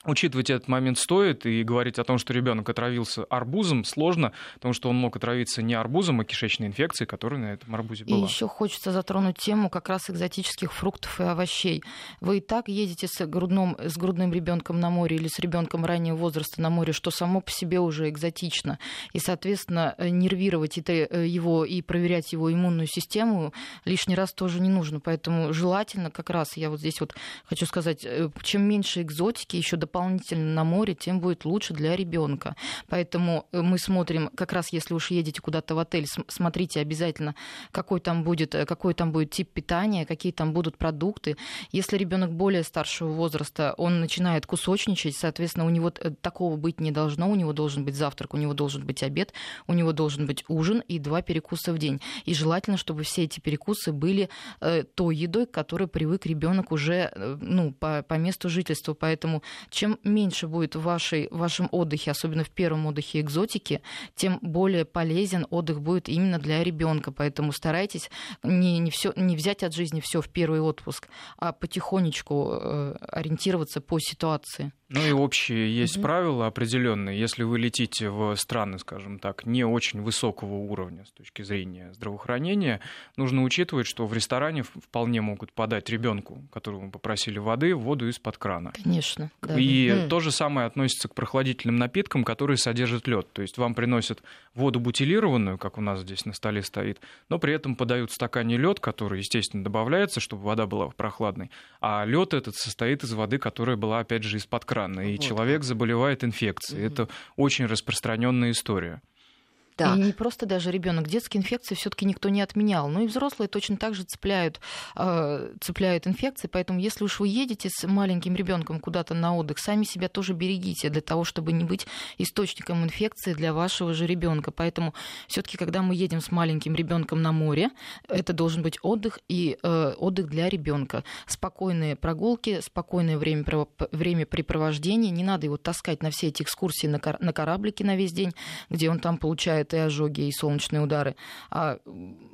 Учитывать этот момент стоит, и говорить о том, что ребенок отравился арбузом, сложно, потому что он мог отравиться не арбузом, а кишечной инфекцией, которая на этом арбузе была. И еще хочется затронуть тему как раз экзотических фруктов и овощей. Вы и так едете с, грудным, с грудным ребенком на море или с ребенком раннего возраста на море, что само по себе уже экзотично. И, соответственно, нервировать это, э, его и проверять его иммунную систему лишний раз тоже не нужно. Поэтому желательно как раз, я вот здесь вот хочу сказать, э, чем меньше экзотики, еще дополнительно на море, тем будет лучше для ребенка. Поэтому э, мы смотрим, как раз если уж едете куда-то в отель, смотрите обязательно, какой там будет, э, какой там будет тип питания, какие там будут продукты. Если ребенок более старшего возраста, он начинает кусочничать, соответственно, у него такого быть не должно, у него должен быть завтрак, у него должен быть обед, у него должен быть ужин и два перекуса в день. И желательно, чтобы все эти перекусы были э, той едой, к которой привык ребенок уже э, ну, по, по месту жительства. Поэтому чем меньше будет в, вашей, в вашем отдыхе, особенно в первом отдыхе экзотики, тем более полезен отдых будет именно для ребенка. Поэтому старайтесь не, не, всё, не взять от жизни все в первый отпуск, а потихонечку э, ориентироваться по ситуации. Ну и общие есть угу. правила определенные. Если вы летите в страны, скажем так, не очень высокого уровня с точки зрения здравоохранения, нужно учитывать, что в ресторане вполне могут подать ребенку, которого попросили воды, воду из-под крана. Конечно. Да. И угу. то же самое относится к прохладительным напиткам, которые содержат лед. То есть вам приносят воду бутилированную, как у нас здесь на столе стоит, но при этом подают в стакане лед, который, естественно, добавляется, чтобы вода была прохладной. А лед этот состоит из воды, которая была, опять же, из-под крана и вот. человек заболевает инфекцией. Угу. Это очень распространенная история. Да. И не просто даже ребенок. Детские инфекции все-таки никто не отменял. Но и взрослые точно так же цепляют, э, цепляют инфекции. Поэтому, если уж вы едете с маленьким ребенком куда-то на отдых, сами себя тоже берегите для того, чтобы не быть источником инфекции для вашего же ребенка. Поэтому все-таки, когда мы едем с маленьким ребенком на море, это должен быть отдых и э, отдых для ребенка. Спокойные прогулки, спокойное время, времяпрепровождение. Не надо его таскать на все эти экскурсии на, кор- на кораблике на весь день, где он там получает бывают и ожоги, и солнечные удары, а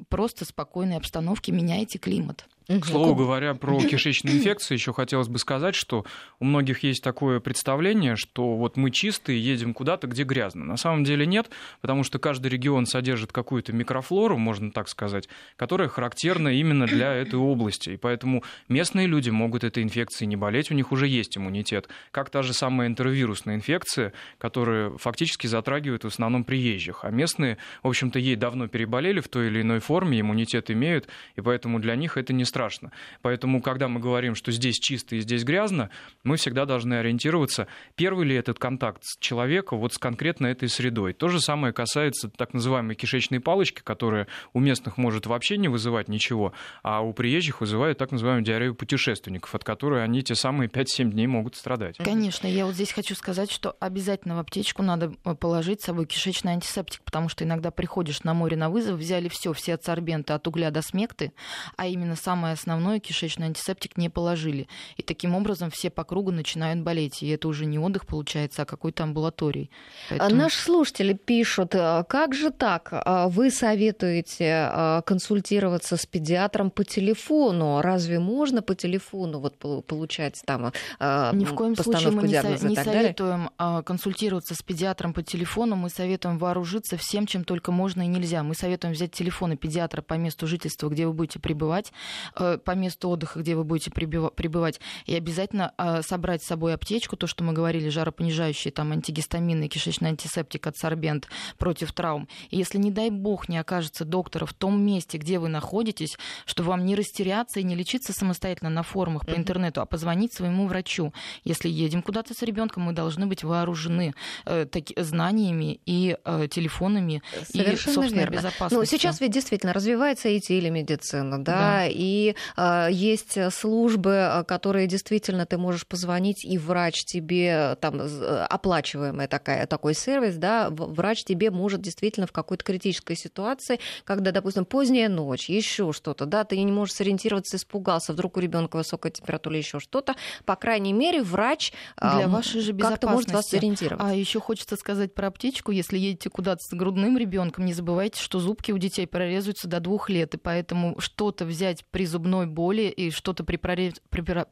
просто спокойной обстановке меняете климат. К слову говоря, про кишечные инфекции еще хотелось бы сказать, что у многих есть такое представление, что вот мы чистые, едем куда-то, где грязно. На самом деле нет, потому что каждый регион содержит какую-то микрофлору, можно так сказать, которая характерна именно для этой области. И поэтому местные люди могут этой инфекцией не болеть, у них уже есть иммунитет. Как та же самая энтеровирусная инфекция, которая фактически затрагивает в основном приезжих. А местные, в общем-то, ей давно переболели в той или иной форме, иммунитет имеют, и поэтому для них это не страшно. Поэтому, когда мы говорим, что здесь чисто и здесь грязно, мы всегда должны ориентироваться, первый ли этот контакт с человеком вот с конкретно этой средой. То же самое касается так называемой кишечной палочки, которая у местных может вообще не вызывать ничего, а у приезжих вызывает так называемую диарею путешественников, от которой они те самые 5-7 дней могут страдать. Конечно, я вот здесь хочу сказать, что обязательно в аптечку надо э, положить с собой кишечный антисептик, потому что иногда приходишь на море на вызов, взяли все, все адсорбенты от угля до смекты, а именно самое самое основное, кишечный антисептик не положили. И таким образом все по кругу начинают болеть. И это уже не отдых получается, а какой-то амбулаторий. Поэтому... Наши слушатели пишут, «А как же так? А вы советуете а, консультироваться с педиатром по телефону? Разве можно по телефону вот получать там Ни в коем случае мы не, со- не советуем далее? консультироваться с педиатром по телефону. Мы советуем вооружиться всем, чем только можно и нельзя. Мы советуем взять телефоны педиатра по месту жительства, где вы будете пребывать, по месту отдыха, где вы будете пребывать, и обязательно э, собрать с собой аптечку, то, что мы говорили, жаропонижающие, там, антигистаминный, кишечный антисептик, адсорбент против травм. И если, не дай бог, не окажется доктора в том месте, где вы находитесь, чтобы вам не растеряться и не лечиться самостоятельно на форумах по интернету, а позвонить своему врачу. Если едем куда-то с ребенком, мы должны быть вооружены э, таки, знаниями и э, телефонами Совершенно и собственной верно. безопасностью. Ну, сейчас ведь действительно развивается и телемедицина, да, да. и э, есть службы, э, которые действительно ты можешь позвонить, и врач тебе, там, э, оплачиваемый такая, такой сервис, да, врач тебе может действительно в какой-то критической ситуации, когда, допустим, поздняя ночь, еще что-то, да, ты не можешь сориентироваться, испугался, вдруг у ребенка высокая температура или еще что-то, по крайней мере, врач для вашей же как-то может вас сориентировать. А еще хочется сказать про аптечку, если едете куда-то с грудным ребенком, не забывайте, что зубки у детей прорезаются до двух лет, и поэтому что-то взять при зубной боли и что-то при, прорез...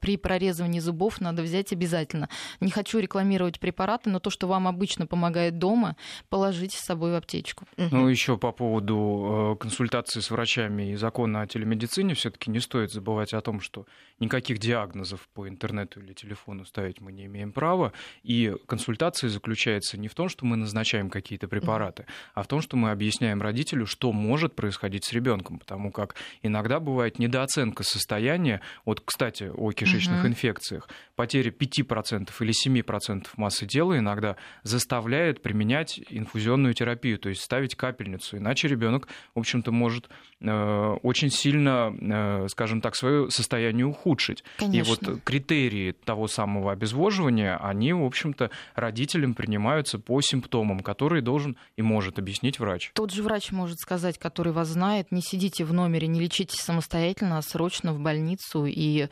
при прорезывании зубов надо взять обязательно. Не хочу рекламировать препараты, но то, что вам обычно помогает дома, положите с собой в аптечку. Ну, еще по поводу э, консультации с врачами и закона о телемедицине, все-таки не стоит забывать о том, что никаких диагнозов по интернету или телефону ставить мы не имеем права. И консультация заключается не в том, что мы назначаем какие-то препараты, а в том, что мы объясняем родителю, что может происходить с ребенком, потому как иногда бывает недооценка переоценка состояния, вот, кстати, о кишечных угу. инфекциях, потеря 5% или 7% массы тела иногда заставляет применять инфузионную терапию, то есть ставить капельницу, иначе ребенок, в общем-то, может э, очень сильно, э, скажем так, свое состояние ухудшить. Конечно. И вот критерии того самого обезвоживания, они, в общем-то, родителям принимаются по симптомам, которые должен и может объяснить врач. Тот же врач может сказать, который вас знает, не сидите в номере, не лечитесь самостоятельно, срочно в больницу и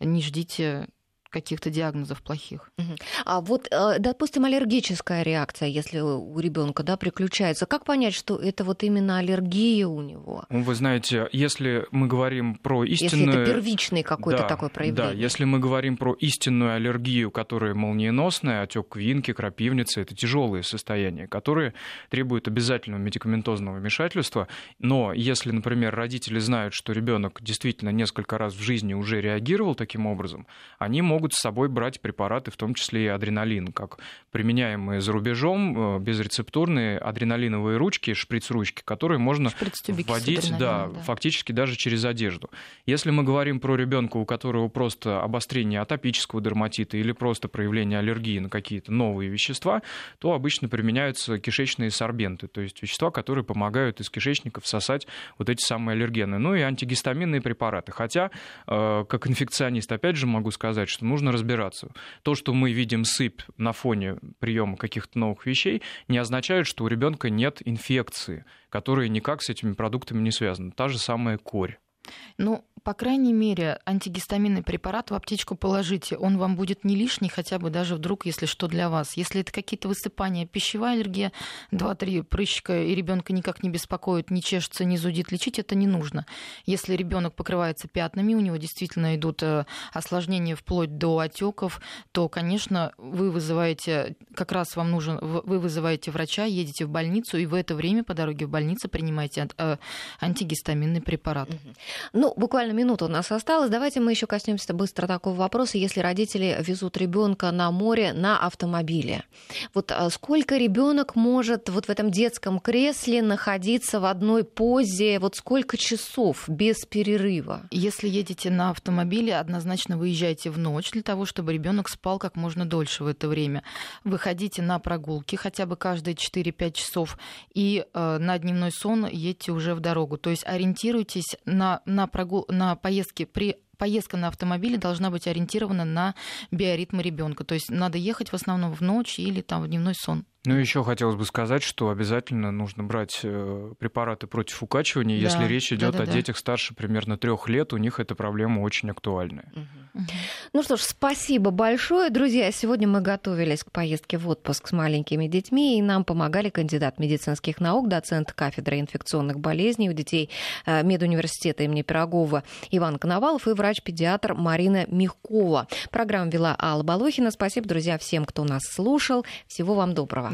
не ждите каких-то диагнозов плохих. А вот, э, допустим, аллергическая реакция, если у ребенка да, приключается, как понять, что это вот именно аллергия у него? Ну, вы знаете, если мы говорим про истинную... Если это первичный какой-то да, такой проявление. Да, если мы говорим про истинную аллергию, которая молниеносная, отек квинки, крапивницы, это тяжелые состояния, которые требуют обязательного медикаментозного вмешательства. Но если, например, родители знают, что ребенок действительно несколько раз в жизни уже реагировал таким образом, они могут могут с собой брать препараты, в том числе и адреналин, как применяемые за рубежом, э, безрецептурные адреналиновые ручки, шприц-ручки, которые можно вводить да, да. фактически даже через одежду. Если мы говорим про ребенка, у которого просто обострение атопического дерматита или просто проявление аллергии на какие-то новые вещества, то обычно применяются кишечные сорбенты, то есть вещества, которые помогают из кишечника всосать вот эти самые аллергены. Ну и антигистаминные препараты. Хотя, э, как инфекционист, опять же могу сказать, что нужно разбираться. То, что мы видим сыпь на фоне приема каких-то новых вещей, не означает, что у ребенка нет инфекции, которая никак с этими продуктами не связана. Та же самая корь. Ну, по крайней мере, антигистаминный препарат в аптечку положите. Он вам будет не лишний, хотя бы даже вдруг, если что для вас. Если это какие-то высыпания, пищевая аллергия, 2-3 прыщика, и ребенка никак не беспокоит, не чешется, не зудит, лечить это не нужно. Если ребенок покрывается пятнами, у него действительно идут э, осложнения вплоть до отеков, то, конечно, вы вызываете, как раз вам нужен, вы вызываете врача, едете в больницу, и в это время по дороге в больницу принимаете э, антигистаминный препарат. Ну, буквально минута у нас осталась. Давайте мы еще коснемся быстро такого вопроса. Если родители везут ребенка на море на автомобиле, вот а, сколько ребенок может вот в этом детском кресле находиться в одной позе, вот сколько часов без перерыва? Если едете на автомобиле, однозначно выезжайте в ночь для того, чтобы ребенок спал как можно дольше в это время. Выходите на прогулки хотя бы каждые 4-5 часов и э, на дневной сон едьте уже в дорогу. То есть ориентируйтесь на, на, прогул... на на поездки при поездка на автомобиле должна быть ориентирована на биоритмы ребенка. То есть надо ехать в основном в ночь или там в дневной сон. Ну, еще хотелось бы сказать, что обязательно нужно брать э, препараты против укачивания, да, если речь идет да, да, о да. детях старше примерно трех лет, у них эта проблема очень актуальная. Угу. Ну что ж, спасибо большое, друзья. Сегодня мы готовились к поездке в отпуск с маленькими детьми, и нам помогали кандидат медицинских наук, доцент кафедры инфекционных болезней у детей э, медуниверситета имени Пирогова Иван Коновалов и врач-педиатр Марина Мягкова. Программу вела Алла Балохина. Спасибо, друзья, всем, кто нас слушал. Всего вам доброго.